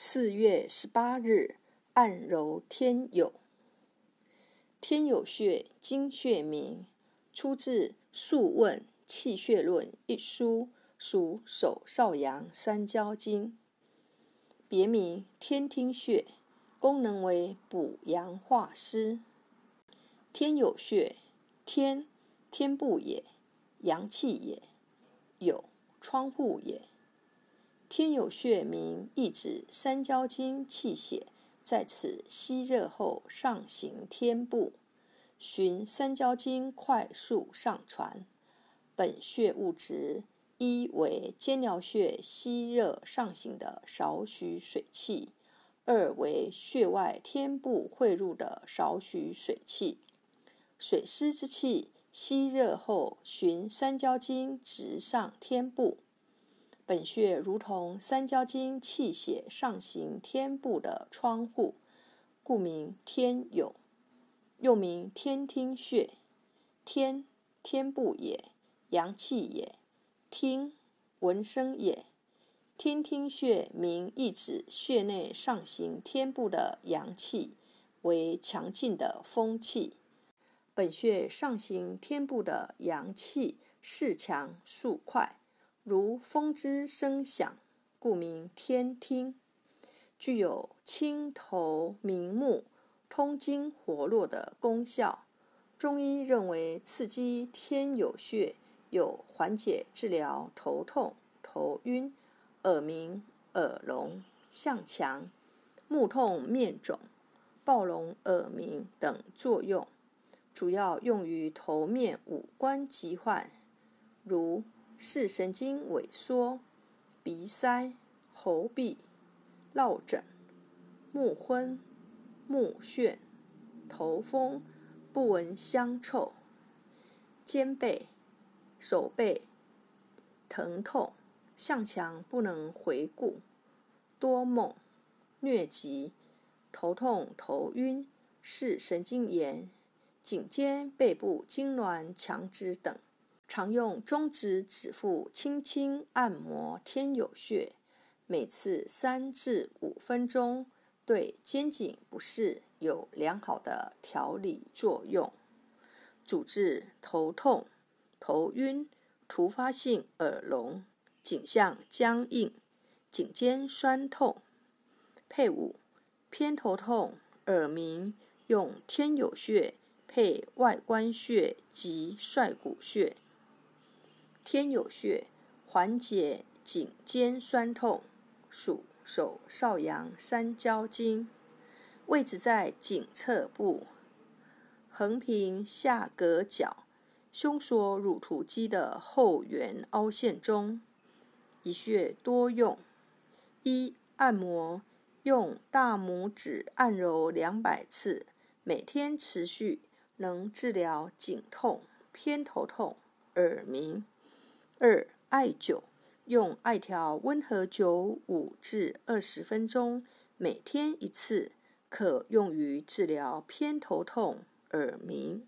四月十八日，按揉天有。天有穴，经穴名，出自《素问·气血论》一书，属手少阳三焦经。别名天听穴，功能为补阳化湿。天有穴，天，天部也，阳气也；有，窗户也。天有穴名，意指三焦经气血在此吸热后上行天部，循三焦经快速上传。本穴物质一为肩髎穴吸热上行的少许水气，二为穴外天部汇入的少许水气。水湿之气吸热后，循三焦经直上天部。本穴如同三焦经气血上行天部的窗户，故名天有，又名天听穴。天，天部也，阳气也；听，闻声也。天听穴名意指穴内上行天部的阳气为强劲的风气。本穴上行天部的阳气势强速快。如风之声响，故名天听，具有清头明目、通经活络的功效。中医认为，刺激天有穴有缓解、治疗头痛、头晕、耳鸣、耳聋、向强、目痛、面肿、暴聋、耳鸣等作用，主要用于头面五官疾患，如。视神经萎缩、鼻塞、喉痹、落枕、目昏、目眩、头风、不闻香臭、肩背、手背疼痛、向强不能回顾、多梦、疟疾、头痛、头晕、视神经炎、颈肩背部痉挛、强直等。常用中指指腹轻轻按摩天有穴，每次三至五分钟，对肩颈不适有良好的调理作用。主治头痛、头晕、突发性耳聋、颈项僵硬、颈肩酸痛。配伍偏头痛、耳鸣，用天有穴配外关穴及率谷穴。天有穴缓解颈肩酸痛，属手少阳三焦经，位置在颈侧部，横平下膈角，胸锁乳突肌的后缘凹陷中。一穴多用：一、按摩，用大拇指按揉两百次，每天持续，能治疗颈痛、偏头痛、耳鸣。二、艾灸，用艾条温和灸五至二十分钟，每天一次，可用于治疗偏头痛、耳鸣。